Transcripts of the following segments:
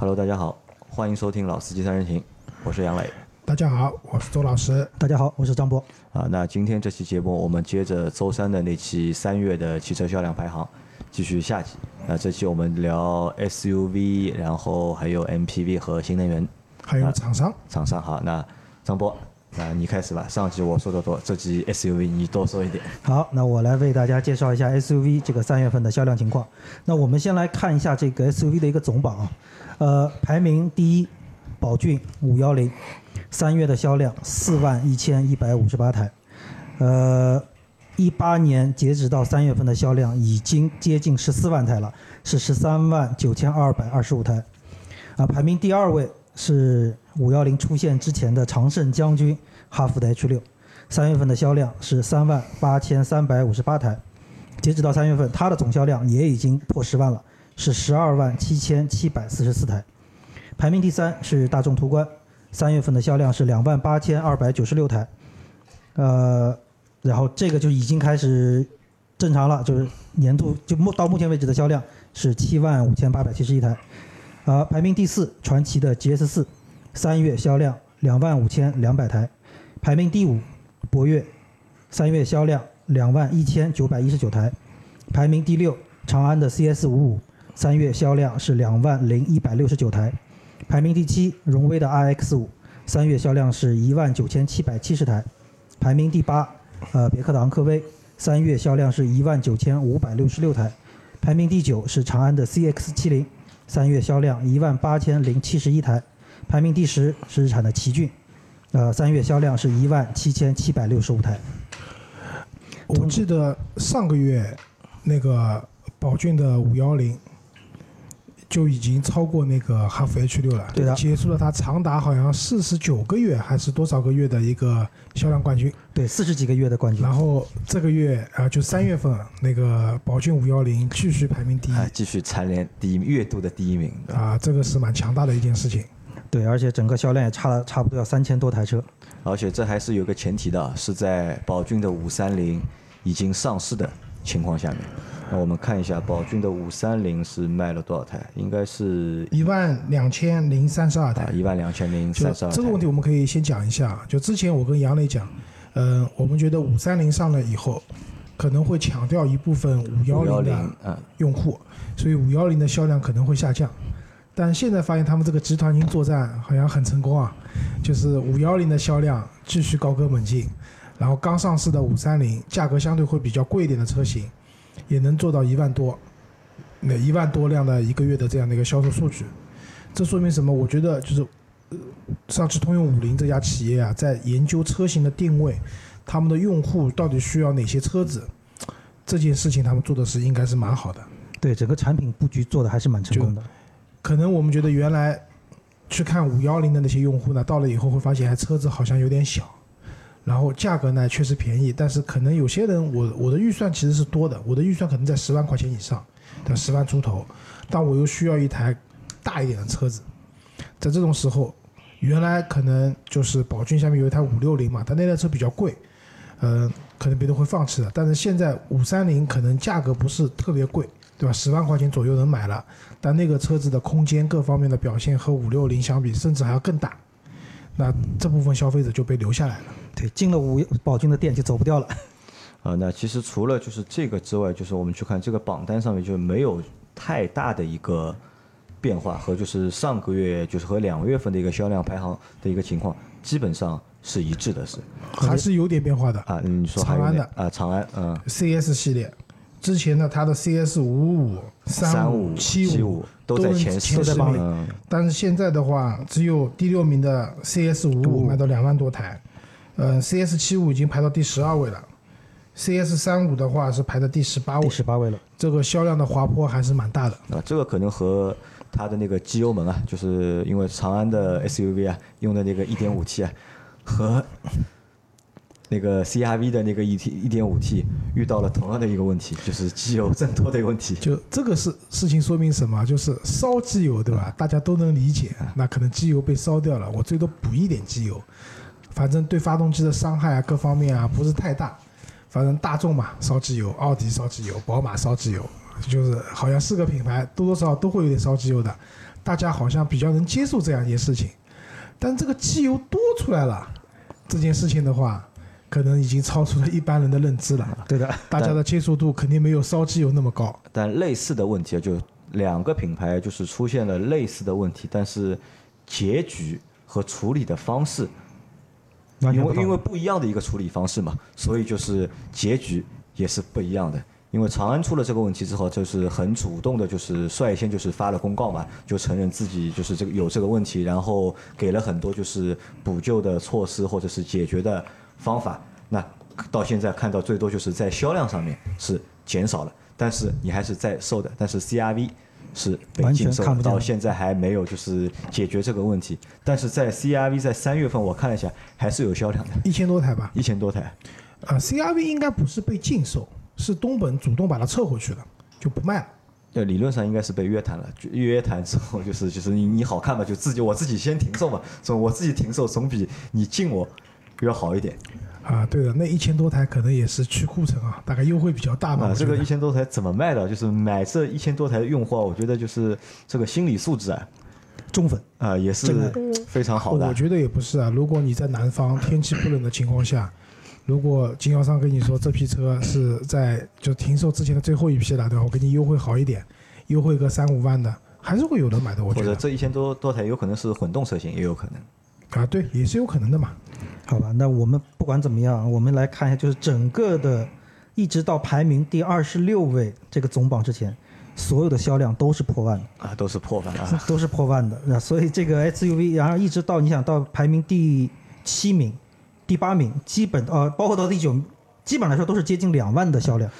Hello，大家好，欢迎收听老司机三人行，我是杨磊。大家好，我是周老师。大家好，我是张波。啊，那今天这期节目我们接着周三的那期三月的汽车销量排行，继续下集。那这期我们聊 SUV，然后还有 MPV 和新能源还有厂商。厂商好，那张波，那你开始吧。上集我说的多，这集 SUV 你多说一点。好，那我来为大家介绍一下 SUV 这个三月份的销量情况。那我们先来看一下这个 SUV 的一个总榜啊，呃，排名第一，宝骏五幺零，三月的销量四万一千一百五十八台，呃，一八年截止到三月份的销量已经接近十四万台了，是十三万九千二百二十五台，啊，排名第二位是五幺零出现之前的常胜将军哈弗的 H 六，三月份的销量是三万八千三百五十八台，截止到三月份，它的总销量也已经破十万了，是十二万七千七百四十四台。排名第三是大众途观，三月份的销量是两万八千二百九十六台，呃，然后这个就已经开始正常了，就是年度就目到目前为止的销量是七万五千八百七十一台，啊，排名第四传祺的 GS 四，三月销量两万五千两百台，排名第五博越，三月销量两万一千九百一十九台，排名第六长安的 CS 五五，三月销量是两万零一百六十九台。排名第七，荣威的 RX 五，三月销量是一万九千七百七十台。排名第八，呃，别克的昂科威，三月销量是一万九千五百六十六台。排名第九是长安的 CX 七零，三月销量一万八千零七十一台。排名第十是日产的奇骏，呃，三月销量是一万七千七百六十五台。我记得上个月那个宝骏的五幺零就已经超过那个哈弗 H 六了，对的结束了它长达好像四十九个月还是多少个月的一个销量冠军。对，四十几个月的冠军然。后这个月啊，就三月份那个宝骏五幺零继续排名第一哎，继续蝉联第一月度的第一名。啊，这个是蛮强大的一件事情。对，而且整个销量也差了差不多要三千多台车。而且这还是有个前提的，是在宝骏的五三零已经上市的情况下面。那我们看一下宝骏的五三零是卖了多少台？应该是一万两千零三十二台啊，一万两千零三十二。这个问题，我们可以先讲一下。就之前我跟杨磊讲，嗯、我们觉得五三零上了以后，可能会抢掉一部分五幺幺零零的嗯，用户，所以五幺零的销量可能会下降。但现在发现他们这个集团军作战好像很成功啊，就是五幺零的销量继续高歌猛进，然后刚上市的五三零价格相对会比较贵一点的车型，也能做到一万多，那一万多辆的一个月的这样的一个销售数据，这说明什么？我觉得就是，呃，上汽通用五菱这家企业啊，在研究车型的定位，他们的用户到底需要哪些车子，这件事情他们做的是应该是蛮好的。对，整个产品布局做的还是蛮成功的。可能我们觉得原来去看五幺零的那些用户呢，到了以后会发现，哎，车子好像有点小，然后价格呢确实便宜，但是可能有些人我我的预算其实是多的，我的预算可能在十万块钱以上，对，十万出头，但我又需要一台大一点的车子，在这种时候，原来可能就是宝骏下面有一台五六零嘛，但那台车比较贵，呃，可能别人会放弃的，但是现在五三零可能价格不是特别贵，对吧？十万块钱左右能买了，但那个车子的空间各方面的表现和五六零相比，甚至还要更大，那这部分消费者就被留下来了。对，进了五宝骏的店就走不掉了。啊，那其实除了就是这个之外，就是我们去看这个榜单上面就没有太大的一个变化，和就是上个月就是和两月份的一个销量排行的一个情况基本上是一致的，是还是有点变化的。啊，你说还有长安的啊，长安嗯 CS 系列，之前呢，它的 CS 五五、三五、七五都在前十名，嗯但是现在的话，只有第六名的 CS 五五卖到两万多台，呃，CS 七五已经排到第十二位了，CS 三五的话是排在第十八位。第，十八位了。这个销量的滑坡还是蛮大的。啊，这个可能和它的那个机油门啊，就是因为长安的 SUV 啊用的那个一点五 T 啊，和那个 CRV 的那个 1T 1.5T 遇到了同样的一个问题，就是机油增多的一个问题。就这个事事情说明什么？就是烧机油，对吧？大家都能理解。那可能机油被烧掉了，我最多补一点机油，反正对发动机的伤害啊，各方面啊不是太大。反正大众嘛，烧机油；奥迪烧机油；宝马烧机油，就是好像四个品牌多多少少都会有点烧机油的。大家好像比较能接受这样一件事情。但这个机油多出来了，这件事情的话，可能已经超出了一般人的认知了。对的，大家的接受度肯定没有烧机油那么高。但类似的问题啊，就两个品牌就是出现了类似的问题，但是结局和处理的方式，因为因为不一样的一个处理方式嘛，所以就是结局也是不一样的。因为长安出了这个问题之后，就是很主动的，就是率先就是发了公告嘛，就承认自己就是这个有这个问题，然后给了很多就是补救的措施或者是解决的方法。那到现在看到最多就是在销量上面是减少了，但是你还是在售的，但是 CRV 是被完全禁售，看不到现在还没有就是解决这个问题。但是在 CRV 在三月份我看了一下，还是有销量的，一千多台吧，一千多台。啊，CRV 应该不是被禁售，是东本主动把它撤回去了，就不卖了。对，理论上应该是被约谈了。就约谈之后，就是就是你你好看嘛，就自己我自己先停售嘛，总我自己停售总比你禁我要好一点。啊，对的，那一千多台可能也是去库存啊，大概优惠比较大嘛。啊，这个一千多台怎么卖的？就是买这一千多台的用户啊，我觉得就是这个心理素质啊，中粉，啊也是这个非常好的我。觉得也不是啊。如果你在南方天气不冷的情况下，如果经销商跟你说这批车是在就停售之前的最后一批了，对吧？我给你优惠好一点，优惠个三五万的，还是会有人买的。我觉得或者这一千多多台有可能是混动车型，也有可能。啊，对，也是有可能的嘛。好吧，那我们不管怎么样，我们来看一下，就是整个的，一直到排名第二十六位这个总榜之前，所有的销量都是破万的。啊，都是破万啊。都是破万的。那所以这个 SUV，然后一直到你想到排名第七名、第八名，基本呃包括到第九，基本来说都是接近两万的销量，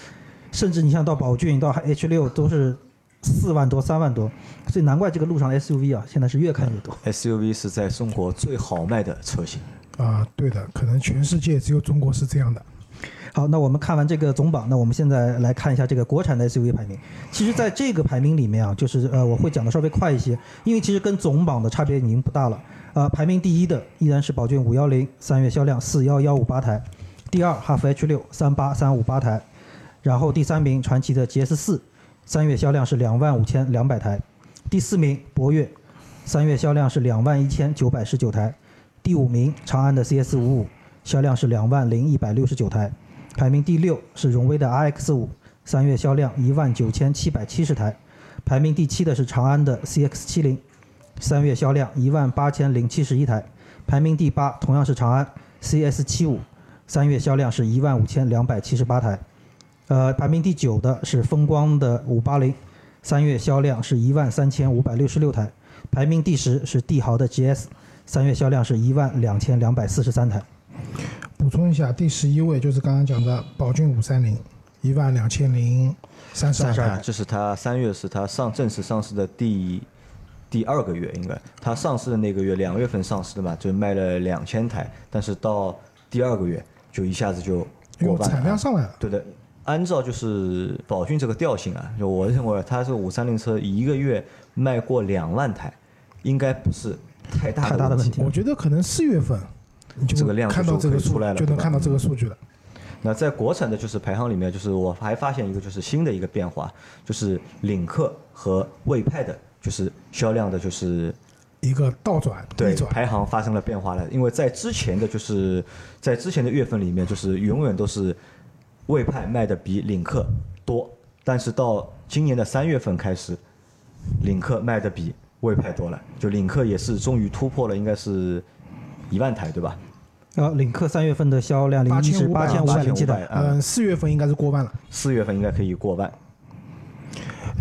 甚至你像到宝骏到 H 六都是四万多、三万多，所以难怪这个路上的 SUV 啊现在是越看越多。SUV 是在中国最好卖的车型。啊，对的，可能全世界只有中国是这样的。好，那我们看完这个总榜，那我们现在来看一下这个国产的 SUV 排名。其实，在这个排名里面啊，就是呃，我会讲的稍微快一些，因为其实跟总榜的差别已经不大了。呃，排名第一的依然是宝骏五幺零，三月销量四幺幺五八台；第二哈弗 H 六三八三五八台；然后第三名传祺的 GS 四，三月销量是两万五千两百台；第四名博越，三月销量是两万一千九百十九台；第五名长安的 CS 五五，销量是两万零一百六十九台。排名第六是荣威的 RX 五，三月销量一万九千七百七十台；排名第七的是长安的 CX 七零，三月销量一万八千零七十一台；排名第八同样是长安 CS 七五，三月销量是一万五千两百七十八台。呃，排名第九的是风光的五八零，三月销量是一万三千五百六十六台；排名第十是帝豪的 GS，三月销量是一万两千两百四十三台。补充一下，第十一位就是刚刚讲的宝骏五三零，一万两千零三十二32台。这是它三月是它上正式上市的第第二个月，应该它上市的那个月两月份上市的嘛，就卖了两千台，但是到第二个月就一下子就过万了啊。量上来了。对的，按照就是宝骏这个调性啊，就我认为它这五三零车一个月卖过两万台，应该不是太大太大的问题我觉得可能四月份你就这个量就看到这个出来了就能看到这个数据了。那在国产的就是排行里面，就是我还发现一个就是新的一个变化，就是领克和魏派的，就是销量的，就是一个倒转对排行发生了变化了。因为在之前的就是在之前的月份里面，就是永远都是魏派卖的比领克多，但是到今年的三月份开始，领克卖的比魏派多了，就领克也是终于突破了，应该是一万台对吧？呃，领克三月份的销量零一是八千五百零七台，啊嗯，四月份应该是过万了。四月份应该可以过万。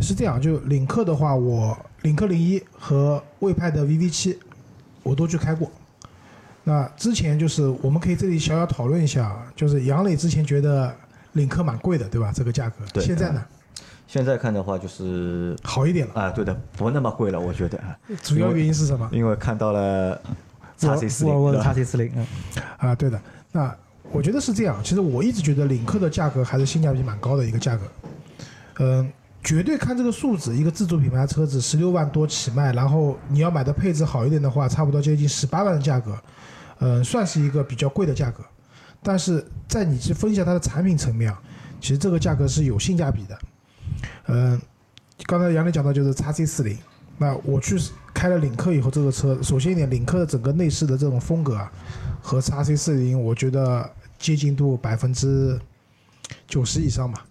是这样，就领克的话，我领克零一和魏派的 VV 七我都去开过。那之前就是我们可以这里小小讨论一下啊，就是杨磊之前觉得领克蛮贵的，对吧？这个价格，对现在呢现在看的话就是好一点了。啊，对的，不那么贵了，我觉得，啊主要原因是什么？因为看到了沃 x C 四零，x C 四零，嗯，啊，对的。那我觉得是这样，其实我一直觉得领克的价格还是性价比蛮高的一个价格。嗯，绝对看这个数字，一个自主品牌车子十六万多起卖，然后你要买的配置好一点的话，差不多接近十八万的价格，嗯，算是一个比较贵的价格。但是在你去分析它的产品层面啊，其实这个价格是有性价比的。嗯，刚才杨磊讲到就是 x C 四零，那我去开了领克以后，这个车首先一点，领克的整个内饰的这种风格啊，和 x C 四零我觉得接近度百分之九十以上吧。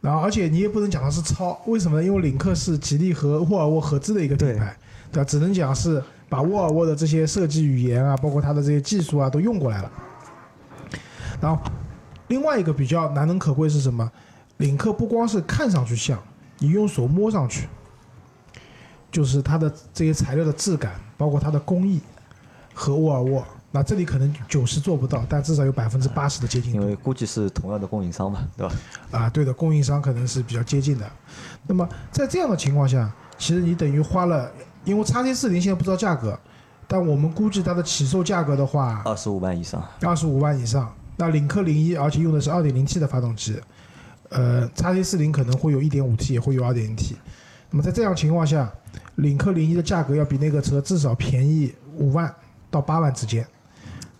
然后，而且你也不能讲它是抄，为什么呢？因为领克是吉利和沃尔沃合资的一个品牌，对吧？只能讲是把沃尔沃的这些设计语言啊，包括它的这些技术啊，都用过来了。然后，另外一个比较难能可贵是什么？领克不光是看上去像，你用手摸上去，就是它的这些材料的质感，包括它的工艺和沃尔沃。那这里可能九十做不到，但至少有百分之八十的接近度。因为估计是同样的供应商嘛，对吧？啊，对的，供应商可能是比较接近的。那么在这样的情况下，其实你等于花了，因为叉 T 四零现在不知道价格，但我们估计它的起售价格的话，二十五万以上。二十五万以上。那领克零一，而且用的是二点零 T 的发动机，呃，叉 T 四零可能会有一点五 T，也会有二点零 T。那么在这样情况下，领克零一的价格要比那个车至少便宜五万到八万之间。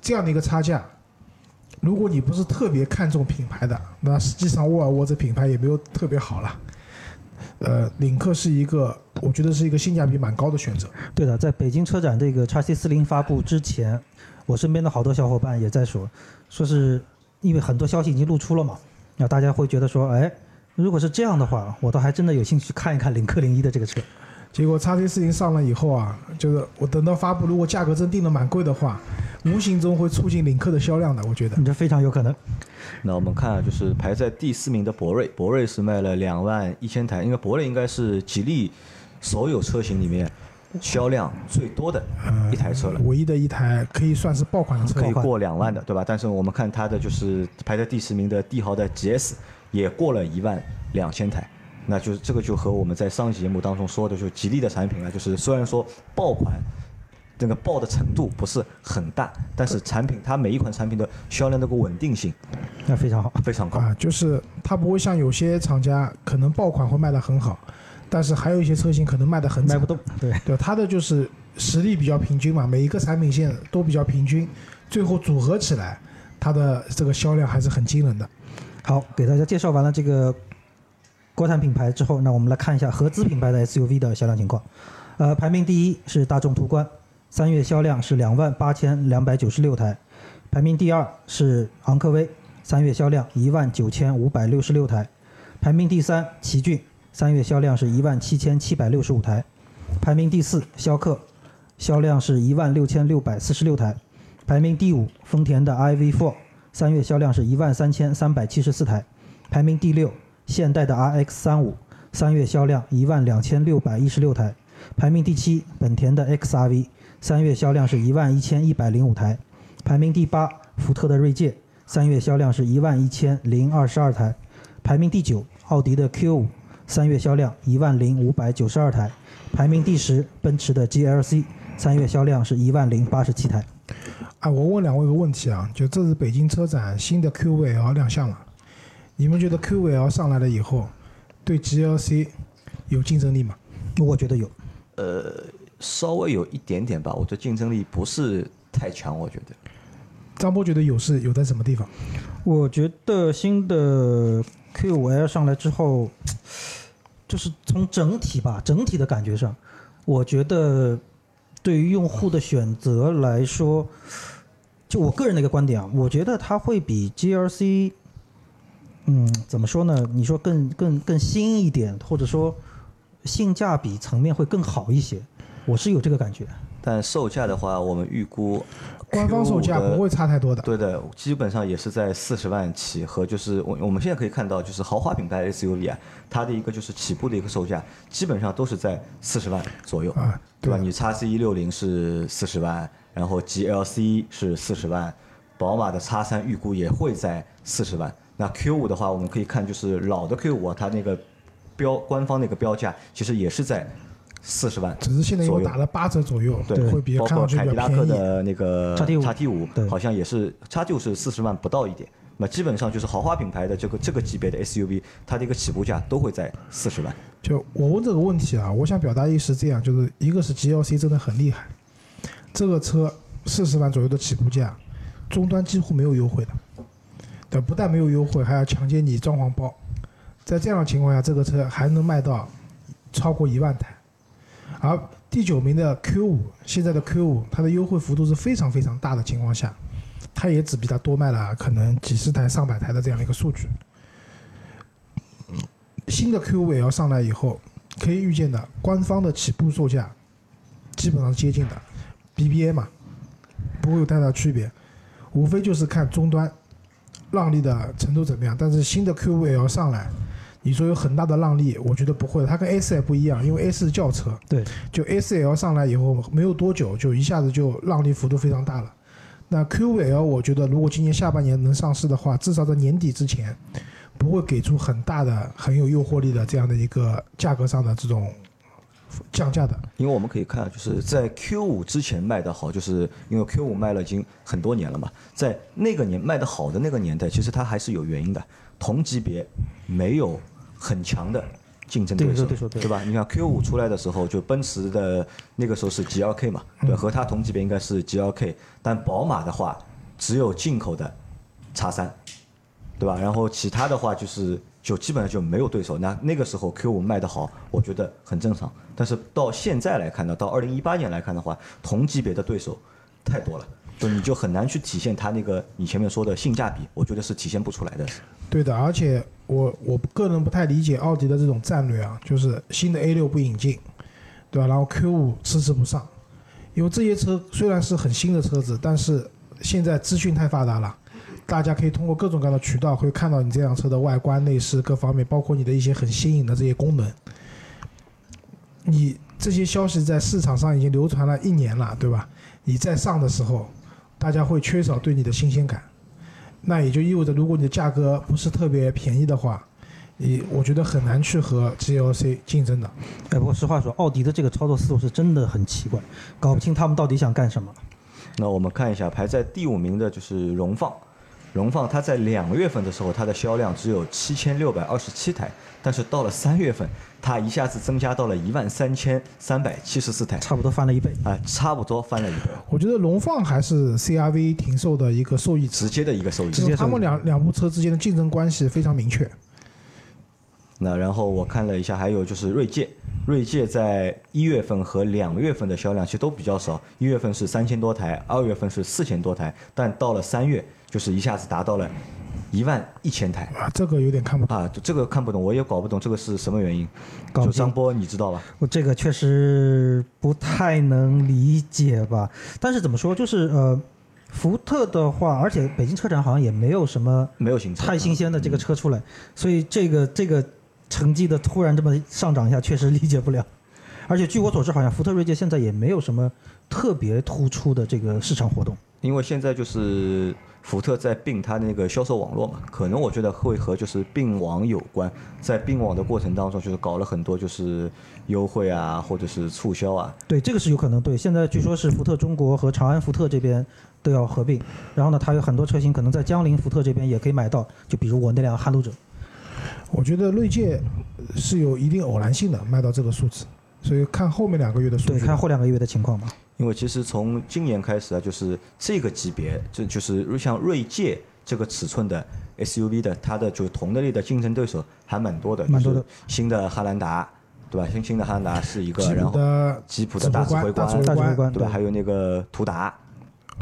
这样的一个差价，如果你不是特别看重品牌的，那实际上沃尔沃这品牌也没有特别好了。呃，领克是一个，我觉得是一个性价比蛮高的选择。对的，在北京车展这个叉 C 四零发布之前，我身边的好多小伙伴也在说，说是因为很多消息已经露出了嘛，那大家会觉得说，哎，如果是这样的话，我倒还真的有兴趣看一看领克零一的这个车。结果叉 T 四零上了以后啊，就是我等到发布，如果价格真定的蛮贵的话，无形中会促进领克的销量的，我觉得。你这非常有可能。那我们看啊，就是排在第四名的博瑞，博瑞是卖了两万一千台，因为博瑞应该是吉利所有车型里面销量最多的一台车了，唯一的一台可以算是爆款的车，可以过两万的，对吧？但是我们看它的就是排在第十名的帝豪的 GS 也过了一万两千台。那就是这个就和我们在上期节目当中说的，就吉利的产品啊，就是虽然说爆款，那个爆的程度不是很大，但是产品它每一款产品的销量那个稳定性，那非常好，非常高啊。就是它不会像有些厂家可能爆款会卖得很好，但是还有一些车型可能卖得很卖不动。对对，它的就是实力比较平均嘛，每一个产品线都比较平均，最后组合起来，它的这个销量还是很惊人的。好，给大家介绍完了这个。国产品牌之后，那我们来看一下合资品牌的 SUV 的销量情况。呃，排名第一是大众途观，三月销量是两万八千两百九十六台；排名第二是昂科威，三月销量一万九千五百六十六台；排名第三奇骏，三月销量是一万七千七百六十五台；排名第四逍客，销量是一万六千六百四十六台；排名第五丰田的 iV4，三月销量是一万三千三百七十四台；排名第六。现代的 RX 三五三月销量一万两千六百一十六台，排名第七。本田的 XRV 三月销量是一万一千一百零五台，排名第八。福特的锐界三月销量是一万一千零二十二台，排名第九。奥迪的 Q 五三月销量一万零五百九十二台，排名第十。奔驰的 GLC 三月销量是一万零八十七台。啊，我问两位个问题啊，就这次北京车展新的 Q5L 亮相了。你们觉得 Q5L 上来了以后，对 GLC 有竞争力吗？我觉得有，呃，稍微有一点点吧。我觉得竞争力不是太强。我觉得，张波觉得有是有在什么地方？我觉得新的 Q5L 上来之后，就是从整体吧，整体的感觉上，我觉得对于用户的选择来说，就我个人的一个观点啊，我觉得它会比 GRC，。嗯，怎么说呢？你说更更更新一点，或者说性价比层面会更好一些，我是有这个感觉。但售价的话，我们预估官方售价不会差太多的。对的，基本上也是在四十万起和就是我我们现在可以看到，就是豪华品牌 SUV 啊，它的一个就是起步的一个售价，基本上都是在四十万左右，啊，对吧？你叉 C 一六零是四十万，然后 GLC 是四十万，宝马的叉三预估也会在四十万。那 Q 五的话，我们可以看就是老的 Q 五，它那个标官方那个标价其实也是在四十万，只是现在又打了八折左右，对，会比包括凯迪拉克的那个叉 T 五，叉 T 五好像也是差就是四十万不到一点。那基本上就是豪华品牌的这个这个级别的 SUV，它的一个起步价都会在四十万。就我问这个问题啊，我想表达意思这样，就是一个是 GLC 真的很厉害，这个车四十万左右的起步价，终端几乎没有优惠的。对，不但没有优惠，还要强奸你装潢包，在这样的情况下，这个车还能卖到超过一万台，而第九名的 Q 五，现在的 Q 五，它的优惠幅度是非常非常大的情况下，它也只比它多卖了可能几十台、上百台的这样的一个数据。新的 Q 五也要上来以后，可以预见的，官方的起步售价基本上接近的，BBA 嘛，不会有太大区别，无非就是看终端让利的程度怎么样。但是新的 Q 五也要上来，你说有很大的让利，我觉得不会，它跟 S 也不一样，因为 S 是轿车，对，就 A 四 L 上来以后没有多久，就一下子就让利幅度非常大了。那 Q 5 L 我觉得如果今年下半年能上市的话，至少在年底之前，不会给出很大的、很有诱惑力的这样的一个价格上的这种降价的。因为我们可以看，就是在 Q 五之前卖的好，就是因为 Q 五卖了已经很多年了嘛，在那个年卖的好的那个年代，其实它还是有原因的，同级别没有很强的竞争对手，对对手对吧？你看 Q 五出来的时候，就奔驰的那个时候是 GLK 嘛，对，和它同级别应该是 GLK，但宝马的话只有进口的叉三，对吧？然后其他的话就是就基本上就没有对手。那那个时候 Q 五卖得好，我觉得很正常。但是到现在来看呢，到二零一八年来看的话，同级别的对手太多了，就你就很难去体现它那个你前面说的性价比，我觉得是体现不出来的。对的，而且我我个人不太理解奥迪的这种战略啊，就是新的 A 六不引进，对吧？然后 Q 五迟迟不上，因为这些车虽然是很新的车子，但是现在资讯太发达了，大家可以通过各种各样的渠道会看到你这辆车的外观、内饰各方面，包括你的一些很新颖的这些功能。你这些消息在市场上已经流传了一年了，对吧？你在上的时候，大家会缺少对你的新鲜感。那也就意味着，如果你的价格不是特别便宜的话，你我觉得很难去和 GLC 竞争的。哎，不过实话说，奥迪的这个操作思路是真的很奇怪，搞不清他们到底想干什么。那我们看一下排在第五名的就是荣放，荣放它在两月份的时候，它的销量只有七千六百二十七台，但是到了三月份，它一下子增加到了一万三千三百七十四台，差不多翻了一倍。啊，差不多翻了一倍，我觉得荣放还是 CRV 停售的一个受益，直接的一个受益。直接他们两两部车之间的竞争关系非常明确。那然后我看了一下，还有就是锐界，锐界在一月份和两月份的销量其实都比较少，一月份是三千多台，二月份是四千多台，但到了三月就是一下子达到了一万一千台啊，这个有点看不懂。啊，这个看不懂，我也搞不懂这个是什么原因。搞就张波，你知道吧？我这个确实不太能理解吧。但是怎么说，就是呃，福特的话，而且北京车展好像也没有什么没有新，太新鲜的这个车出来，所以这个这个成绩的突然这么上涨一下，确实理解不了。而且据我所知，好像福特锐界现在也没有什么特别突出的这个市场活动。因为现在就是福特在并它那个销售网络嘛，可能我觉得会和就是并网有关，在并网的过程当中，就是搞了很多就是优惠啊，或者是促销啊，对，这个是有可能。对，现在据说是福特中国和长安福特这边都要合并，然后呢，它有很多车型可能在江铃福特这边也可以买到，就比如我那辆撼路者。我觉得锐界是有一定偶然性的卖到这个数字，所以看后面两个月的数对，据。看后两个月的情况吧。因为其实从今年开始啊，就是这个级别，这就是像锐界这个尺寸的 SUV 的，它的就同类的竞争对手还蛮多的，蛮多的就是新的汉兰达，对吧？新新的汉兰达是一个，然后吉普的大指挥官，大指挥官对吧？还有那个途达，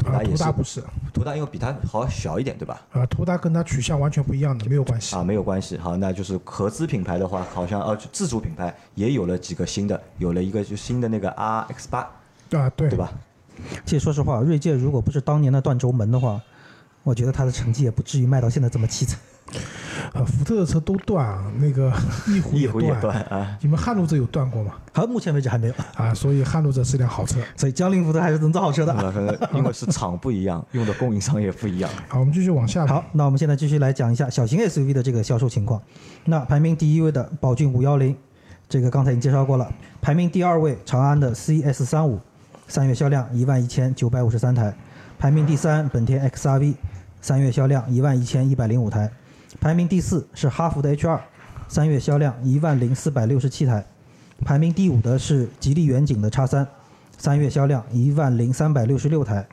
途啊，达也是途达，不是，途达因为比它好小一点，对吧？啊，途达跟它取向完全不一样的，没有关系。啊，没有关系。好，那就是合资品牌的话，好像呃自主品牌也有了几个新的，有了一个就新的那个 RX 八，啊，对，对吧？其实说实话，锐界如果不是当年的断轴门的话，我觉得它的成绩也不至于卖到现在这么凄惨。呃，福特的车都断啊，那个 翼虎也断。啊。你们撼路者有断过吗？好，目前为止还没有，啊，所以撼路者是辆好车。所以江铃福特还是能造好车的。啊，因为是厂不一样，用的供应商也不一样。好，我们继续往下。好，，那我们现在继续来讲一下小型 SUV 的这个销售情况。那排名第一位的宝骏五幺零，这个刚才已经介绍过了。排名第二位长安的 CS 三五，三月销量一万一千九百五十三台。排名第三本田 XRV，三月销量一万一千一百零五台。排名第四是哈弗的 H 二，三月销量一万零四百六十七台。排名第五的是吉利远景的叉三，三月销量一万零三百六十六台。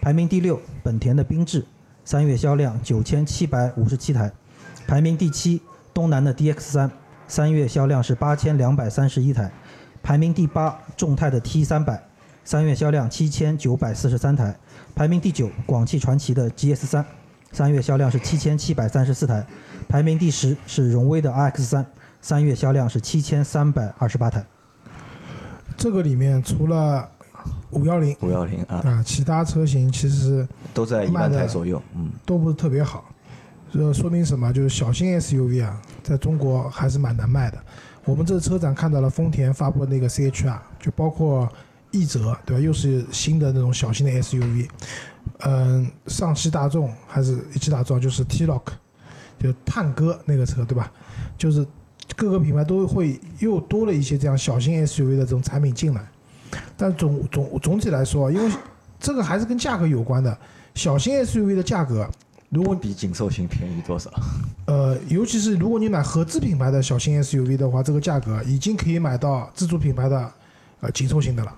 排名第六，本田的缤智，三月销量九千七百五十七台。排名第七，东南的 DX 三，三月销量是八千两百三十一台。排名第八，众泰的 T 三百，三月销量七千九百四十三台；排名第九，广汽传祺的 GS 三，三月销量是七千七百三十四台；排名第十是荣威的 RX 三，三月销量是七千三百二十八台。这个里面除了五幺零五幺零啊，啊，其他车型其实都在一万台左右。嗯，都不是特别好。这说明什么？就是小型 SUV 啊，在中国还是蛮难卖的。我们这次车展看到了丰田发布的那个 CHR，就包括奕泽，对吧？又是新的那种小型的 SUV。嗯，上汽大众还是一汽大众，就是 T-Roc，就探戈那个车，对吧？就是各个品牌都会又多了一些这样小型 SUV 的这种产品进来。但总总总体来说，因为这个还是跟价格有关的，小型 SUV 的价格。如果比紧凑型便宜多少？呃，尤其是如果你买合资品牌的小型 SUV 的话，这个价格已经可以买到自主品牌的呃紧凑型的了。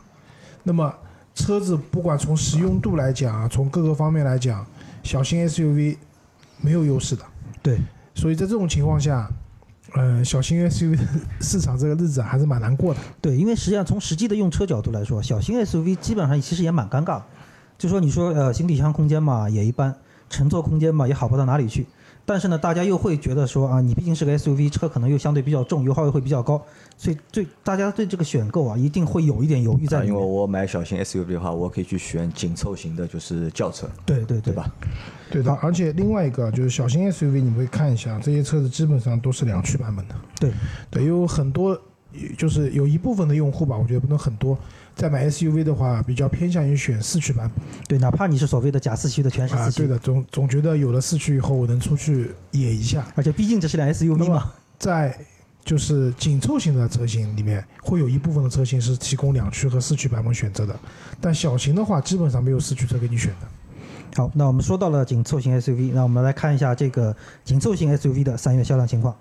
那么车子不管从实用度来讲啊，从各个方面来讲，小型 SUV 没有优势的。对，所以在这种情况下，嗯，小型 SUV 市场这个日子还是蛮难过的。对，因为实际上从实际的用车角度来说，小型 SUV 基本上其实也蛮尴尬。就说你说呃行李箱空间嘛也一般。乘坐空间嘛也好不到哪里去，但是呢，大家又会觉得说啊，你毕竟是个 SUV 车，可能又相对比较重，油耗又会比较高，所以对大家对这个选购啊，一定会有一点犹豫在里面。因为我买小型 SUV 的话，我可以去选紧凑型的，就是轿车。对对对吧？对的。而且另外一个就是小型 SUV，你会看一下这些车子基本上都是两驱版本的。对对，有很多就是有一部分的用户吧，我觉得不能很多。在买 SUV 的话，比较偏向于选四驱版本。对，哪怕你是所谓的假四驱的全是四驱。啊，对的，总总觉得有了四驱以后，我能出去野一下。而且毕竟这是辆 SUV 嘛。在就是紧凑型的车型里面，会有一部分的车型是提供两驱和四驱版本选择的。但小型的话，基本上没有四驱车给你选的。好，那我们说到了紧凑型 SUV，那我们来看一下这个紧凑型 SUV 的三月销量情况。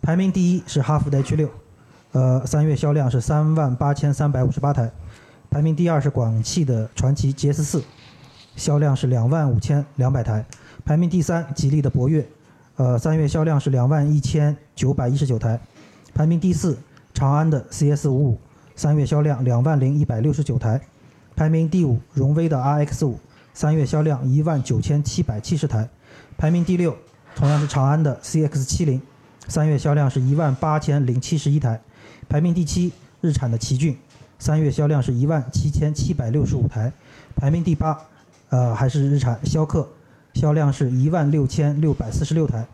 排名第一是哈弗的 H 六，呃，三月销量是三万八千三百五十八台。排名第二是广汽的传祺 GS 四，销量是两万五千两百台。排名第三，吉利的博越，呃，三月销量是两万一千九百一十九台。排名第四，长安的 CS 五五，三月销量两万零一百六十九台。排名第五，荣威的 RX 五，三月销量一万九千七百七十台。排名第六，同样是长安的 CX 七零，三月销量是一万八千零七十一台。排名第七，日产的奇骏。三月销量是一万七千七百六十五台，排名第八，呃，还是日产逍客，销量是一万六千六百四十六台，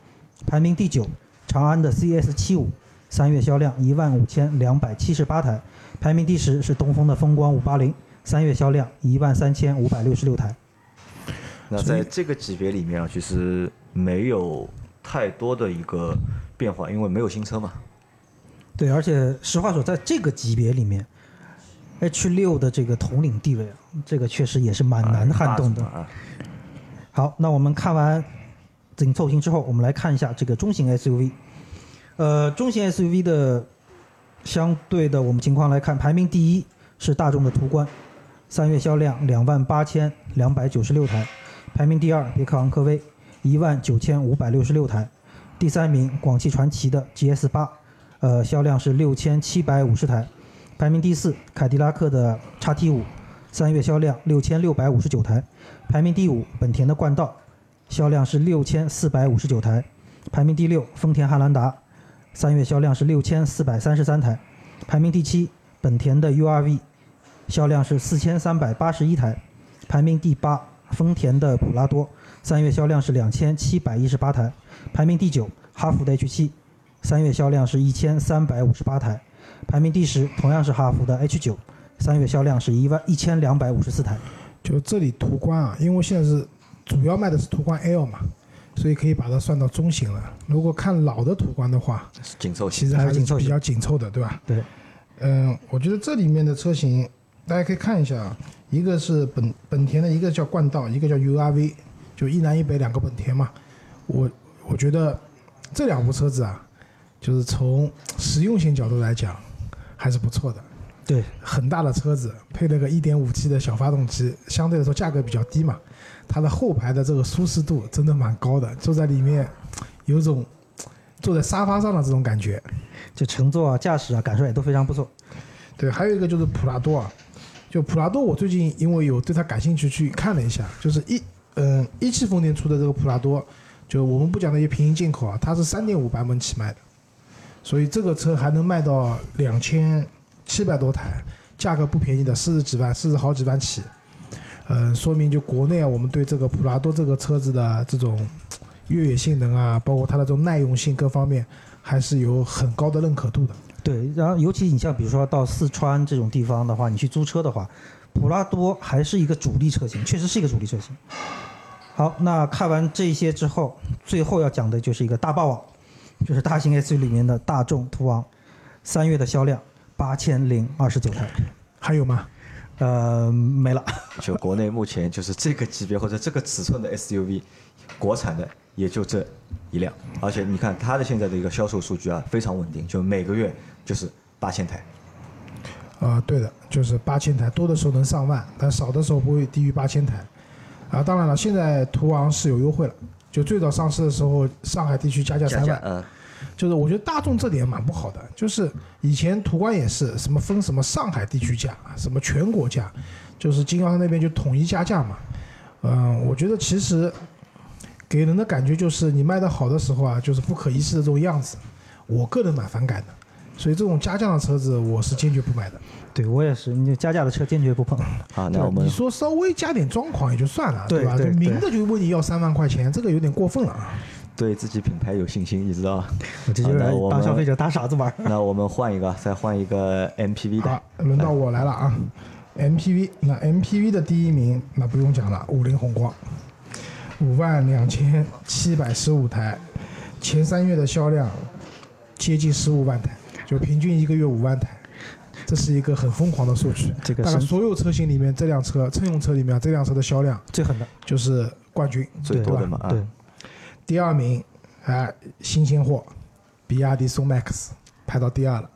排名第九，长安的 CS 七五，三月销量一万五千两百七十八台，排名第十是东风的风光五八零，三月销量一万三千五百六十六台。那在这个级别里面啊，其实没有太多的一个变化，因为没有新车嘛。对，而且实话说，在这个级别里面。H 六的这个统领地位，这个确实也是蛮难撼动的。好，那我们看完紧凑型之后，我们来看一下这个中型 SUV。呃，中型 SUV 的相对的我们情况来看，排名第一是大众的途观，三月销量两万八千两百九十六台；排名第二别克昂科威，一万九千五百六十六台；第三名广汽传祺的 GS 八，呃，销量是六千七百五十台。排名第四，凯迪拉克的叉 T 五，三月销量六千六百五十九台。排名第五，本田的冠道，销量是六千四百五十九台。排名第六，丰田汉兰达，三月销量是六千四百三十三台。排名第七，本田的 URV，销量是四千三百八十一台。排名第八，丰田的普拉多，三月销量是两千七百一十八台。排名第九，哈弗的 H 七，三月销量是一千三百五十八台。排名第十，同样是哈弗的 H 九，三月销量是一万一千两百五十四台。就这里途观啊，因为现在是主要卖的是途观 L 嘛，所以可以把它算到中型了。如果看老的途观的话，紧凑其实还是比较紧凑的，对吧？对。嗯，我觉得这里面的车型大家可以看一下啊，一个是本本田的一个叫冠道，一个叫 URV，就一南一北两个本田嘛。我我觉得这两部车子啊，就是从实用性角度来讲。还是不错的，对，很大的车子配了个 1.5T 的小发动机，相对来说价格比较低嘛。它的后排的这个舒适度真的蛮高的，坐在里面有种坐在沙发上的这种感觉，就乘坐啊、驾驶啊，感受也都非常不错。对，还有一个就是普拉多啊，就普拉多，我最近因为有对它感兴趣去看了一下，就是一嗯一汽丰田出的这个普拉多，就我们不讲那些平行进口啊，它是三点五版本起卖的，所以这个车还能卖到两千七百多台，价格不便宜的，四十几万，四十好几万起。嗯，说明就国内啊，我们对这个普拉多这个车子的这种越野性能啊，包括它的这种耐用性各方面，还是有很高的认可度的。对，然后尤其你像比如说到四川这种地方的话，你去租车的话，普拉多还是一个主力车型，确实是一个主力车型。好，那看完这些之后，最后要讲的就是一个大霸王，就是大型 SUV 里面的大众途昂，三月的销量八千零二十九台，还有吗？呃，没了。就国内目前就是这个级别或者这个尺寸的 SUV，国产的也就这一辆，而且你看它的现在的一个销售数据啊，非常稳定，就每个月就是八千台。啊、对的，就是八千台，多的时候能上万，但少的时候不会低于八千台。啊，当然了，现在途昂是有优惠了，就最早上市的时候，上海地区加价三万，嗯，就是我觉得大众这点蛮不好的，就是以前途观也是什么分什么上海地区价，什么全国价，就是经销商那边就统一加价嘛。嗯，我觉得其实给人的感觉就是你卖的好的时候啊，就是不可一世的这种样子，我个人蛮反感的。所以这种加价的车子，我是坚决不买的。对我也是，你加价的车坚决不碰。啊，那我们你说稍微加点装潢也就算了，吧？对对就明的就问你要三万块钱，这个有点过分了啊。对自己品牌有信心，你知道吗？我这就是好那我们当消费者打傻子玩。那我们换一个，再换一个 MPV 的好，，轮到我来了啊。MPV，那 MPV 的第一名那不用讲了，五菱宏光，五万两千七百十五台，前三月的销量接近十五万台，就平均一个月五万台，这是一个很疯狂的数据。这个是大概所有车型里面，这辆车乘用车里面这辆车的销量最狠的，就是冠军，最多的嘛啊对，第二名，哎，新鲜货，比亚迪宋 MAX 排到第二了，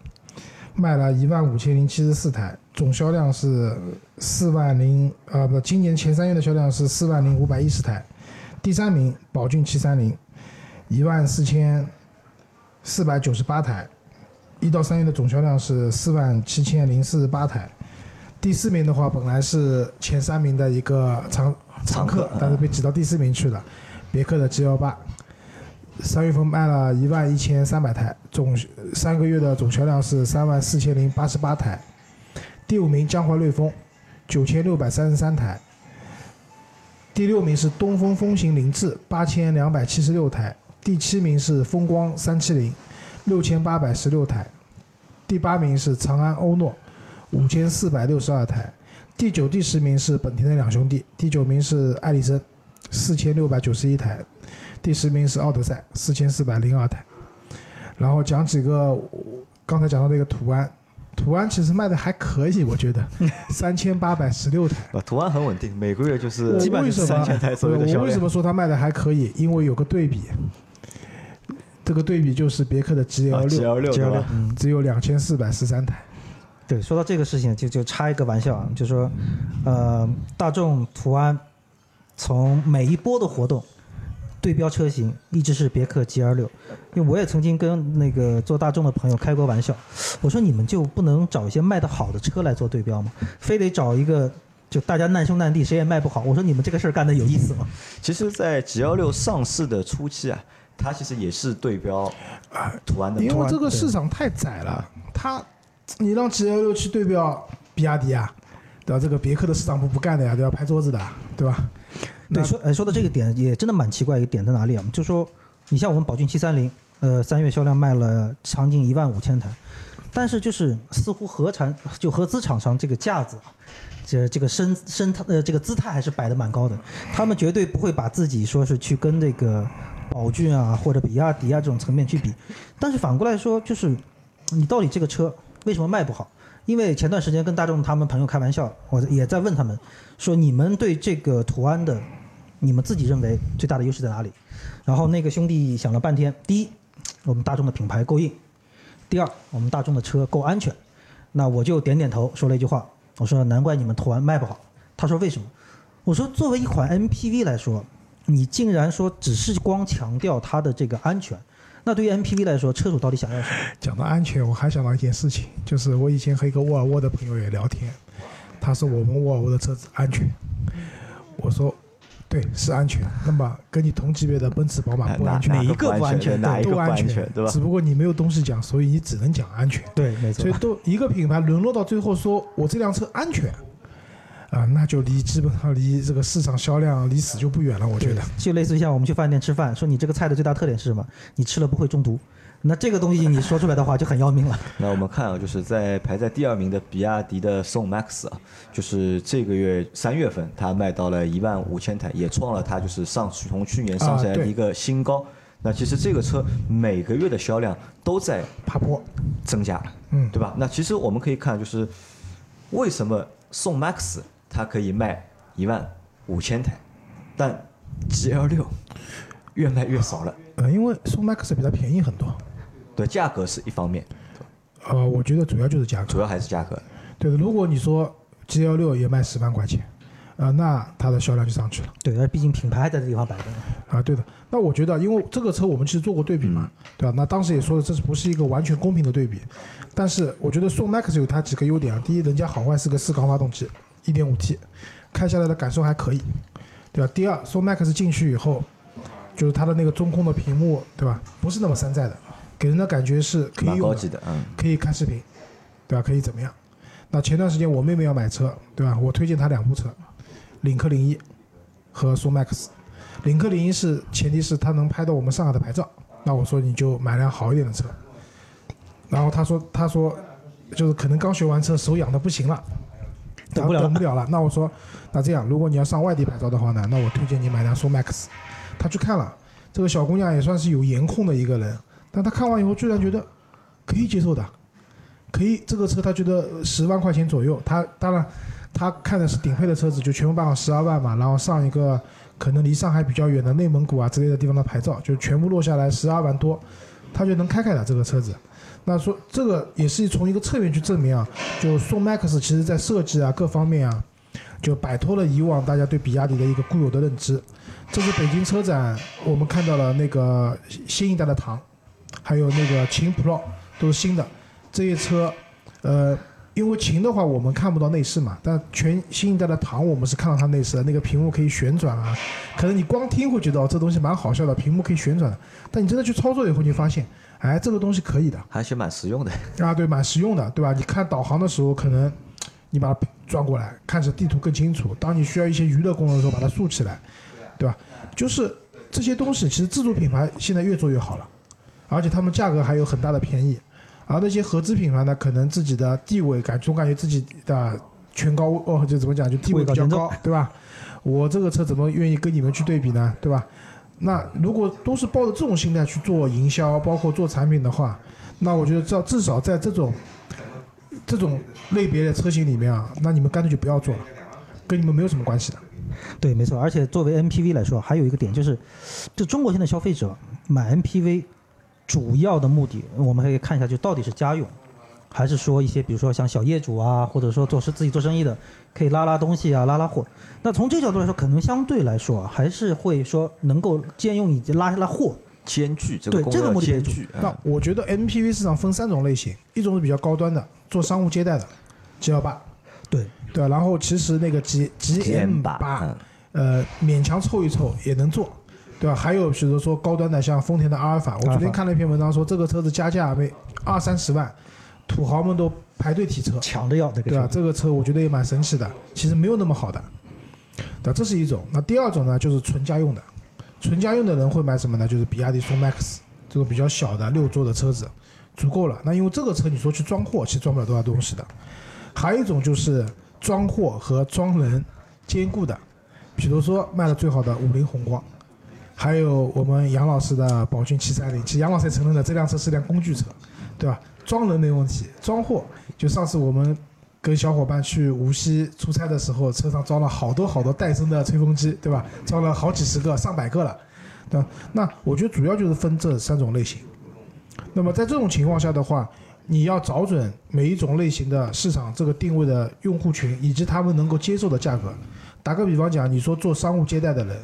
卖了一万五千零七十四台，总销量是四万零呃不，今年前三月的销量是四万零五百一十台。第三名，宝骏七三零，一万四千四百九十八台，一到三月的总销量是四万七千零四十八台。第四名的话，本来是前三名的一个常常客常客，但是被挤到第四名去了。别克的 G 幺八，三月份卖了一万一千三百台，总三个月的总销量是三万四千零八十八台。第五名江淮瑞风，九千六百三十三台。第六名是东风风行凌志，八千两百七十六台。第七名是风光三七零，六千八百十六台。第八名是长安欧诺，五千四百六十二台。第九、第十名是本田的两兄弟，第九名是艾力绅，四千六百九十一台，第十名是奥德赛，四千四百零二台。然后讲几个刚才讲到那个途安，途安其实卖的还可以，我觉得 三千八百十六台。啊，途安很稳定，每个月就是我基本为什么上三千台左右的销量我为什么。说它卖的还可以？因为有个对比，这个对比就是别克的 GL 啊，G L 六对吧？嗯，只有两千四百十三台。对，说到这个事情，就就插一个玩笑啊，就说，呃，大众途安从每一波的活动对标车型一直是别克 GL 六，因为我也曾经跟那个做大众的朋友开过玩笑，我说你们就不能找一些卖得好的车来做对标吗？非得找一个就大家难兄难弟，谁也卖不好？我说你们这个事儿干的有意思吗？其实，在 G L 六上市的初期啊，它其实也是对标途安的。因为这个市场太窄了，它你让 GL 六去对标比亚迪啊，对吧？这个别克的市场部不干的呀，都要？拍桌子的，对吧？对，说呃说到这个点，也真的蛮奇怪，一个点在哪里啊？就说你像我们宝骏七三零，呃，三月销量卖了将近一万五千台，但是就是似乎合产就合资厂商这个架子啊，这这个身身呃这个姿态还是摆的蛮高的，他们绝对不会把自己说是去跟这个宝骏啊或者比亚迪啊这种层面去比，但是反过来说，就是你到底这个车为什么卖不好？因为前段时间跟大众他们朋友开玩笑，我也在问他们说，你们对这个途安的，你们自己认为最大的优势在哪里？然后那个兄弟想了半天，第一，我们大众的品牌够硬；第二，我们大众的车够安全。那我就点点头，说了一句话，我说难怪你们途安卖不好。他说为什么？我说作为一款 MPV 来说，你竟然说只是光强调它的这个安全，那对于 MPV 来说，车主到底想要什么？讲到安全，我还想到一件事情，就是我以前和一个沃尔沃的朋友也聊天，他说我们沃尔沃的车子安全，我说对是安全，那么跟你同级别的奔驰、宝马不安全，哪一个不不安全哪一个安安全，对吧只？不过你没有东西讲，所以你只能讲安全。对，没错所以。都一个品牌沦落到最后说我这辆车安全，啊，那就离基本上离这个市场销量离死就不远了，我觉得。就类似于像我们去饭店吃饭，说你这个菜的最大特点是什么？你吃了不会中毒。那这个东西你说出来的话就很要命了。那我们看啊，就是在排在第二名的比亚迪的宋 MAX 啊，就是这个月三月份它卖到了一万五千台，也创了它就是上从去年上市来的一个新高。那其实这个车每个月的销量都在爬坡，增加，嗯对吧？那其实我们可以看，就是为什么宋 MAX 它可以卖一万五千台，但 GL 六越卖越少了。呃，因为宋 MAX 比它便宜很多，对，价格是一方面，呃，我觉得主要就是价格。主要还是价格。对的，如果你说 G L 六也卖十万块钱，啊、那它的销量就上去了。对，那毕竟品牌还在这地方摆着呢。啊，对的。那我觉得，因为这个车我们其实做过对比嘛，对吧？那当时也说了，这是不是一个完全公平的对比？但是我觉得宋 MAX 有它几个优点啊。第一，人家好坏是个四缸发动机一点五 T，开下来的感受还可以，对吧？第二，宋 MAX 进去以后，就是它的那个中控的屏幕，对吧？不是那么山寨的，给人的感觉是可以用的的，嗯，可以看视频，对吧？可以怎么样？那前段时间我妹妹要买车，对吧？我推荐她两部车，领克零一和苏 MAX。领克零一是前提是它能拍到我们上海的牌照，那我说你就买辆好一点的车。然后她说她说就是可能刚学完车，手痒的不行了，等不了了等不了了。那我说那这样，如果你要上外地牌照的话呢，那我推荐你买辆苏 MAX。她去看了，这个小姑娘也算是有颜控的一个人，但他看完以后居然觉得可以接受的。可以，这个车他觉得十万块钱左右，他当然他看的是顶配的车子，就全部办好十二万嘛，然后上一个可能离上海比较远的内蒙古啊之类的地方的牌照，就全部落下来十二万多，他就能开开的这个车子。那说这个也是从一个侧面去证明啊，就宋 MAX 其实在设计啊各方面啊，就摆脱了以往大家对比亚迪的一个固有的认知。这是北京车展，我们看到了那个新一代的唐，还有那个秦 Pro 都是新的。这些车，呃，因为秦的话我们看不到内饰嘛，但全新一代的唐我们是看到它内饰的，那个屏幕可以旋转啊，可能你光听会觉得哦这东西蛮好笑的，屏幕可以旋转的，但你真的去操作以后，你发现，哎，这个东西可以的还是蛮实用的。啊，对，蛮实用的，对吧？你看导航的时候，可能你把它转过来，看着地图更清楚。当你需要一些娱乐功能的时候，把它竖起来，对吧？就是这些东西，其实自主品牌现在越做越好了，而且他们价格还有很大的便宜。而那些合资品牌呢，可能自己的地位感总感觉自己的权高哦，就怎么讲，就地位比较高高，对吧？我这个车怎么愿意跟你们去对比呢？对吧？那如果都是抱着这种心态去做营销，包括做产品的话，那我觉得至至少在这种这种类别的车型里面啊，那你们干脆就不要做了，跟你们没有什么关系的。对，没错。而且作为 MPV 来说，还有一个点就是，就中国现在消费者买 MPV 主要的目的，我们可以看一下，就到底是家用，还是说一些比如说像小业主啊，或者说做是自己做生意的，可以拉拉东西啊，拉拉货。那从这个角度来说，可能相对来说啊还是会说能够兼用以及拉拉货。兼具这个对这个目的兼具，那嗯我觉得 MPV 市场分三种类型，一种是比较高端的，做商务接待的，G 幺八，对，对？然后其实那个 G GM 八，呃，勉强凑一凑也能做，对吧？还有比如说高端的，像丰田的阿尔法，我昨天看了一篇文章说，这个车子加价没二三十万，土豪们都排队提车，抢着要这个对吧？这个车我觉得也蛮神奇的，其实没有那么好的，对吧？这是一种。那第二种呢，就是纯家用的，纯家用的人会买什么呢？就是比亚迪宋 MAX 这种比较小的六座的车子，足够了。那因为这个车你说去装货，其实装不了多少东西的。还有一种就是装货和装人兼顾的，比如说卖的最好的五菱宏光，还有我们杨老师的宝骏七三零。其实杨老师也承认了，这辆车是辆工具车，对吧？装人没问题，装货就上次我们跟小伙伴去无锡出差的时候，车上装了好多好多戴森的吹风机，对吧？装了好几十个、上百个了，对吧？那我觉得主要就是分这三种类型。那么在这种情况下的话，你要找准每一种类型的市场这个定位的用户群，以及他们能够接受的价格。打个比方讲，你说做商务接待的人，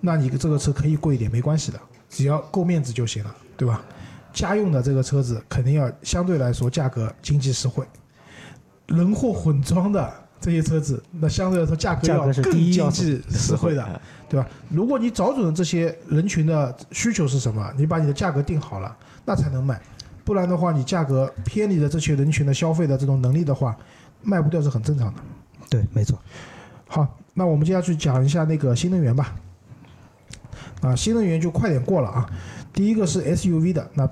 那你这个车可以贵一点没关系的，只要够面子就行了。对吧？家用的这个车子肯定要相对来说价格经济实惠，人货混装的这些车子，那相对来说价格要更经济实惠的，哎对吧？如果你找准了这些人群的需求是什么，你把你的价格定好了，那才能卖。不然的话，你价格偏离了这些人群的消费的这种能力的话，卖不掉是很正常的。对，没错。好，那我们接下去讲一下那个新能源吧。啊，新能源就快点过了啊。第一个是 SUV 的，那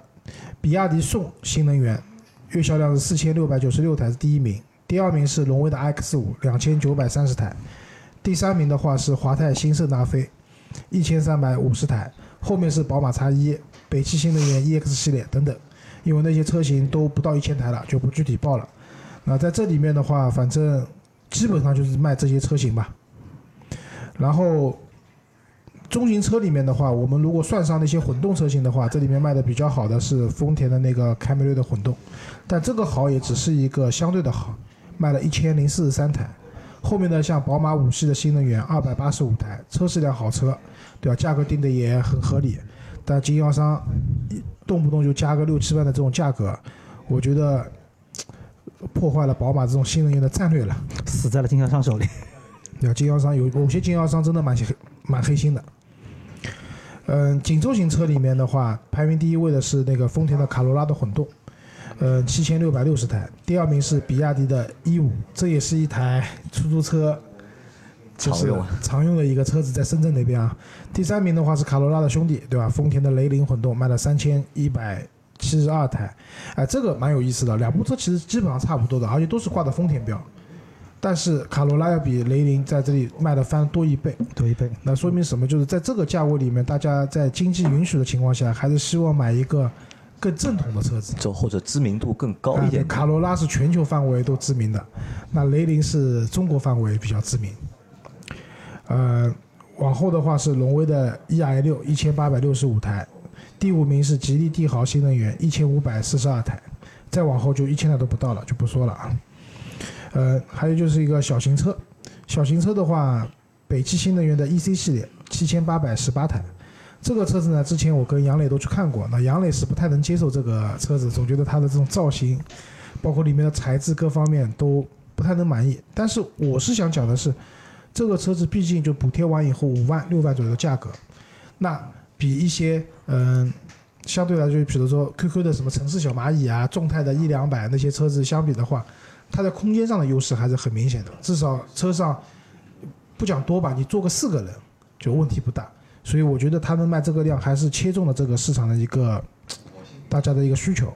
比亚迪宋新能源月销量是四千六百九十六台，是第一名。第二名是荣威的 iX 五，两千九百三十台。第三名的话是华泰新圣达菲，一千三百五十台。后面是宝马 X 一、北汽新能源 EX 系列等等。因为那些车型都不到一千台了，就不具体报了。那在这里面的话，反正基本上就是卖这些车型吧。然后中型车里面的话，我们如果算上那些混动车型的话，这里面卖的比较好的是丰田的那个凯美瑞的混动，但这个好也只是一个相对的好，卖了一千零四十三台。后面的像宝马五系的新能源二百八十五台，车是辆好车，对吧？价格定的也很合理，但经销商一动不动就加个六七万的这种价格，我觉得破坏了宝马这种新能源的战略了。死在了经销商手里。对啊？经销商有某些经销商真的蛮黑蛮黑心的。嗯，紧凑型车里面的话，排名第一位的是那个丰田的卡罗拉的混动，嗯，七千六百六十台。第二名是比亚迪的 E 五，这也是一台出租车，就是常用的一个车子，在深圳那边啊。第三名的话是卡罗拉的兄弟，对吧？丰田的雷凌混动卖了三千一百七十二台，哎、这个蛮有意思的。两部车其实基本上差不多的，而且都是挂的丰田标，但是卡罗拉要比雷凌在这里卖的翻多一倍。多一倍。那说明什么？就是在这个价位里面，大家在经济允许的情况下，还是希望买一个更正统的车子。这或者知名度更高一点。卡罗拉是全球范围都知名的，那雷凌是中国范围比较知名。呃，往后的话是荣威的 EI 六一千八百六十五台，第五名是吉利帝豪新能源一千五百四十二台，再往后就一千台都不到了，就不说了啊。呃，还有就是一个小型车，小型车的话，北汽新能源的 EC 系列七千八百十八台。这个车子呢，之前我跟杨磊都去看过，那杨磊是不太能接受这个车子，总觉得它的这种造型，包括里面的材质各方面都不太能满意。但是我是想讲的是，这个车子毕竟就补贴完以后五万六万左右的价格，那比一些嗯、相对来说，比如说 QQ 的什么城市小蚂蚁啊、众泰的一两百那些车子相比的话，它在空间上的优势还是很明显的，至少车上不讲多吧，你坐个四个人就问题不大。所以我觉得它能卖这个量，还是切中了这个市场的一个大家的一个需求。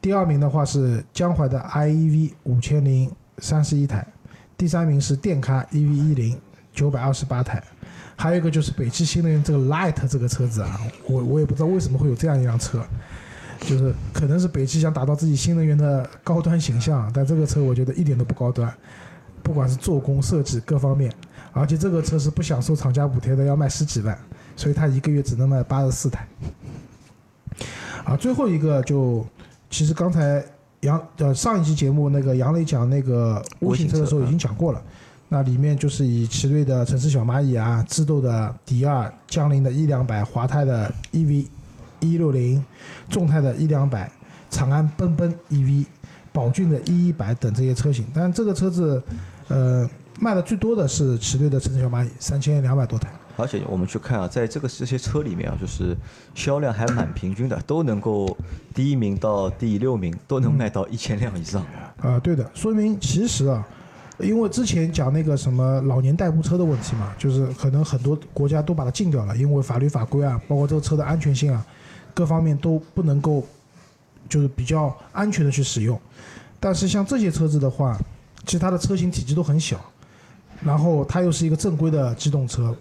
第二名的话是江淮的 iEV 五千零三十一台，第三名是电咖 EV 一零九百二十八台，还有一个就是北汽新能源这个 Light 这个车子啊，我我也不知道为什么会有这样一辆车，就是可能是北汽想打造自己新能源的高端形象，但这个车我觉得一点都不高端，不管是做工设计各方面，而且这个车是不享受厂家补贴的，要卖十几万，所以它一个月只能卖八十四台。啊，最后一个就其实刚才杨呃上一期节目那个杨磊讲那个微型车的时候已经讲过了，那里面就是以奇瑞的城市小蚂蚁啊、智斗的迪二、江铃的 E 两百、华泰的 EV 一六零、众泰的一两百、长安奔奔 EV、宝骏的 E 一百等这些车型，但这个车子呃卖的最多的是奇瑞的城市小蚂蚁，三千两百多台。而且我们去看啊，在这个这些车里面啊，就是销量还蛮平均的，都能够第一名到第六名都能卖到一千辆以上。啊，对的，说明其实啊，因为之前讲那个什么老年代步车的问题嘛，就是可能很多国家都把它禁掉了，因为法律法规啊，包括这个车的安全性啊，各方面都不能够就是比较安全的去使用。但是像这些车子的话，其实它的车型体积都很小，然后它又是一个正规的机动车，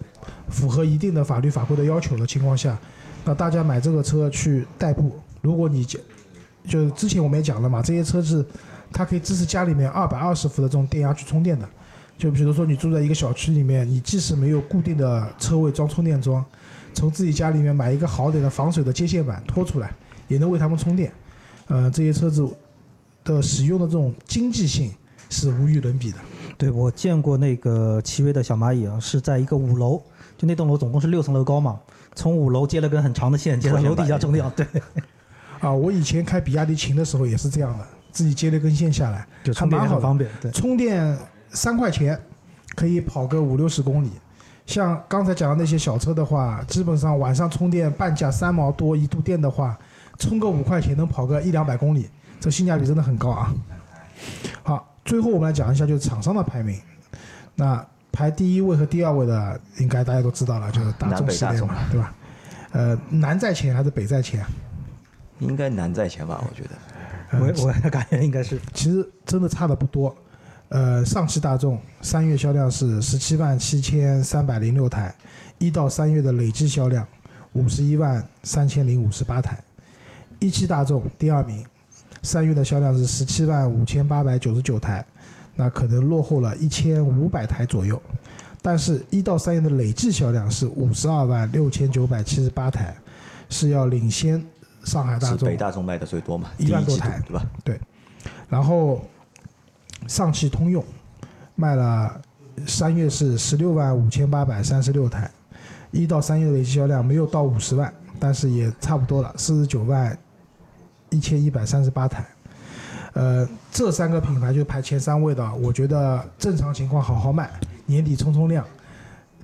符合一定的法律法规的要求的情况下，那大家买这个车去代步，如果你就就之前我们也讲了嘛，这些车子它可以支持家里面二百二十伏的这种电压去充电的。就比如说你住在一个小区里面，你即使没有固定的车位装充电桩，从自己家里面买一个好点的防水的接线板拖出来，也能为他们充电。呃，这些车子的使用的这种经济性是无与伦比的。对，我见过那个奇瑞的小蚂蚁啊，是在一个五楼就那栋楼总共是六层楼高嘛，从五楼接了根很长的线，接到楼底下充电，对，啊，我以前开比亚迪秦的时候也是这样的，自己接了根线下来，就充电很方便，对。充电三块钱可以跑个五六十公里。像刚才讲的那些小车的话，基本上晚上充电半价三毛多一度电的话，充个五块钱能跑个一两百公里，这性价比真的很高啊。好，最后我们来讲一下就是厂商的排名。那排第一位和第二位的，应该大家都知道了，就是大众系列嘛，对吧？呃，南在前还是北在前？应该南在前吧，我觉得。我我感觉应该是其实真的差的不多。呃，上汽大众三月销量是十七万七千三百零六台，一到三月的累计销量五十一万三千零五十八台。一汽大众第二名，三月的销量是十七万五千八百九十九台，那可能落后了一千五百台左右。但是，一到三月的累计销量是五十二万六千九百七十八台，是要领先上海大众是北大众卖的最多嘛，一万多台对吧？对然后上汽通用卖了三月是十六万五千八百三十六台，一到三月累计销量没有到五十万，但是也差不多了，四十九万一千一百三十八台。呃，这三个品牌就排前三位的，我觉得正常情况好好卖，年底冲冲量，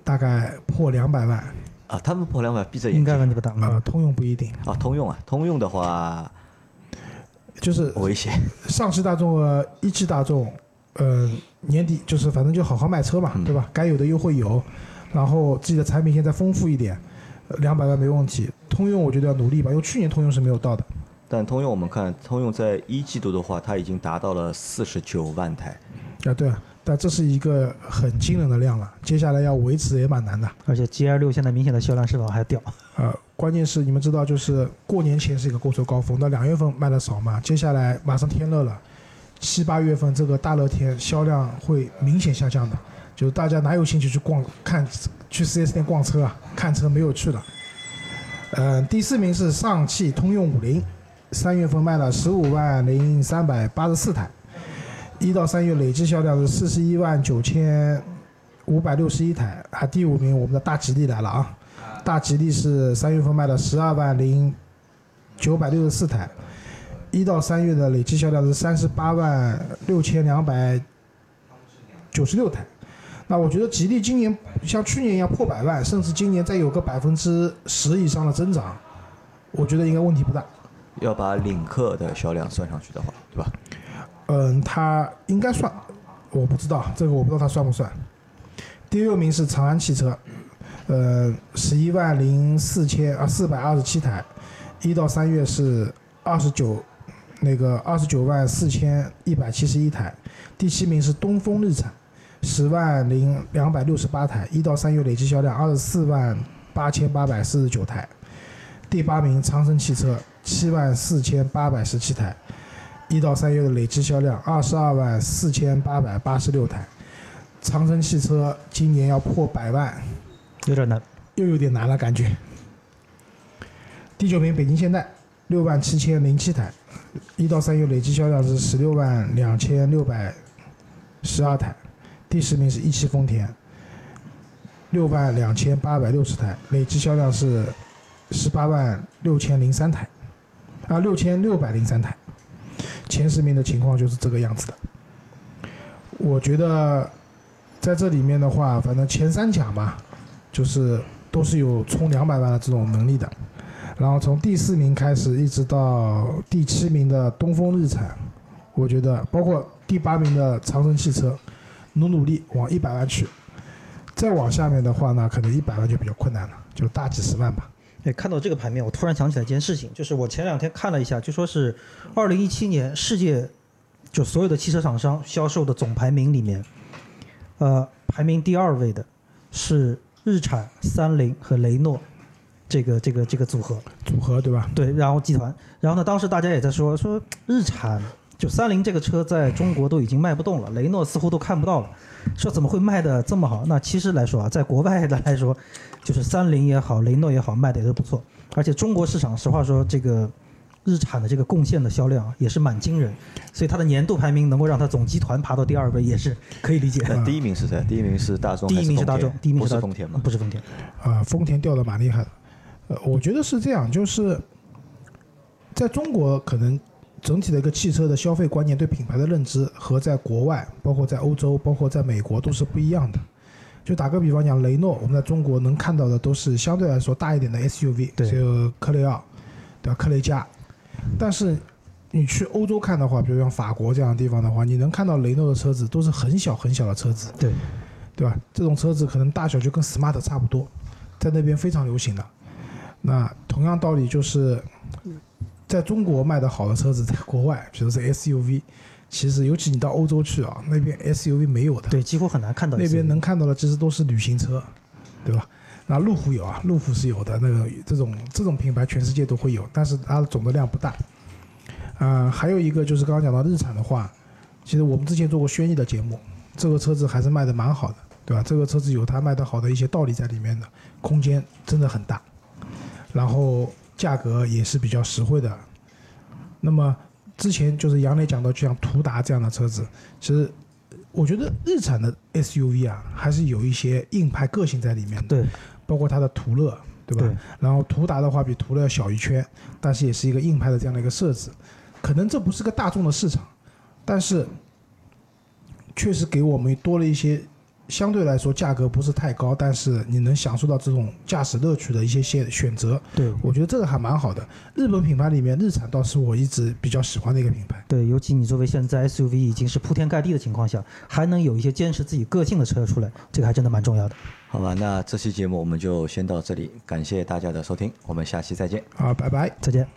大概破两百万。啊，他们破两百闭着眼应该睛。问题不大。呃，通用不一定，啊，通用啊，通用的话就是危险。上汽大众和一汽大众，呃，年底就是反正就好好卖车嘛，嗯对吧？该有的优惠有，然后自己的产品线再丰富一点，两百万没问题。通用我觉得要努力吧，因为去年通用是没有到的。但通用我们看，通用在一季度的话，它已经达到了四十九万台。啊，对啊，但这是一个很惊人的量了，接下来要维持也蛮难的。而且 GL 六现在明显的销量是否还掉？呃，关键是你们知道，就是过年前是一个购车高峰，那两月份卖的少嘛，接下来马上天热了，七八月份这个大热天销量会明显下降的，就是大家哪有兴趣去逛看去 4S 店逛车啊？看车没有去了。呃，第四名是上汽通用五菱，三月份卖了十五万零三百八十四台，一到三月累计销量是四十一万九千五百六十一台，啊，第五名我们的大吉利来了啊。大吉利是三月份卖了十二万零九百六十四台，一到三月的累计销量是三十八万六千两百九十六台。那我觉得吉利今年像去年一样破百万，甚至今年再有个百分之十以上的增长，我觉得应该问题不大。要把领克的销量算上去的话，对吧？嗯，它应该算，我不知道这个我不知道它算不算。第六名是长安汽车，呃，十一万零四千啊四百二十七台，一到三月是二十九，那个二十九万四千一百七十一台。第七名是东风日产，十万零两百六十八台，一到三月累计销量二十四万八千八百四十九台。第八名长城汽车，七万四千八百十七台。一到三月的累计销量二十二万四千八百八十六台，长城汽车今年要破百万，有点难。又有点难了感觉。第九名北京现代六万七千零七台，一到三月累计销量是十六万两千六百十二台。第十名是一汽丰田六万两千八百六十台，累计销量是十八万六千零三台，啊六千六百零三台。前十名的情况就是这个样子的。我觉得在这里面的话，反正前三甲吧，就是都是有冲两百万的这种能力的。然后从第四名开始，一直到第七名的东风日产，我觉得包括第八名的长城汽车，努努力往一百万去。再往下面的话呢，可能一百万就比较困难了，就大几十万吧。对，看到这个盘面，我突然想起来一件事情，就是我前两天看了一下，就说是二零一七年世界就所有的汽车厂商销售的总排名里面，呃，排名第二位的是日产、三菱和雷诺这个这个这个组合。组合对吧？对，然后集团，然后呢，当时大家也在说说日产就三菱这个车在中国都已经卖不动了，雷诺似乎都看不到了，说怎么会卖的这么好？那其实来说啊，在国外的来说，就是三菱也好，雷诺也好，卖的也都不错。而且中国市场，实话说，这个日产的这个贡献的销量啊也是蛮惊人，所以它的年度排名能够让它总集团爬到第二位，也是可以理解。的第一名是谁？第一名是大众第一名是大众，第一名不是丰田吗？不是丰田。啊，丰田掉的蛮厉害的。呃，我觉得是这样，就是在中国可能整体的一个汽车的消费观念对品牌的认知和在国外，包括在欧洲，包括在美国都是不一样的。就打个比方讲，雷诺，我们在中国能看到的都是相对来说大一点的 SUV，对就科雷傲，对吧？科雷嘉。但是你去欧洲看的话，比如像法国这样的地方的话，你能看到雷诺的车子都是很小很小的车子，对，对吧？这种车子可能大小就跟 smart 差不多，在那边非常流行的。那同样道理就是，在中国卖的好的车子，在国外，比如说 SUV，其实尤其你到欧洲去啊，那边 SUV 没有的，对，几乎很难看到那边能看到的其实都是旅行车，对吧？那路虎有啊，路虎是有的，那个这种这种品牌全世界都会有，但是它的总的量不大。啊、还有一个就是刚刚讲到日产的话，其实我们之前做过轩逸的节目，这个车子还是卖的蛮好的，对吧？这个车子有它卖的好的一些道理在里面的，空间真的很大，然后价格也是比较实惠的。那么之前就是杨磊讲到，就像途达这样的车子，其实我觉得日产的 SUV 啊，还是有一些硬派个性在里面的，对包括它的途乐，对吧？对然后途达的话比途乐要小一圈，但是也是一个硬派的这样的一个设置，可能这不是个大众的市场，但是确实给我们多了一些相对来说价格不是太高，但是你能享受到这种驾驶乐趣的一些选选择，对我觉得这个还蛮好的。日本品牌里面，日产倒是我一直比较喜欢的一个品牌。对，尤其你作为现在 SUV 已经是铺天盖地的情况下，还能有一些坚持自己个性的车出来，这个还真的蛮重要的。好吧，那这期节目我们就先到这里，感谢大家的收听，我们下期再见。好，拜拜。再见。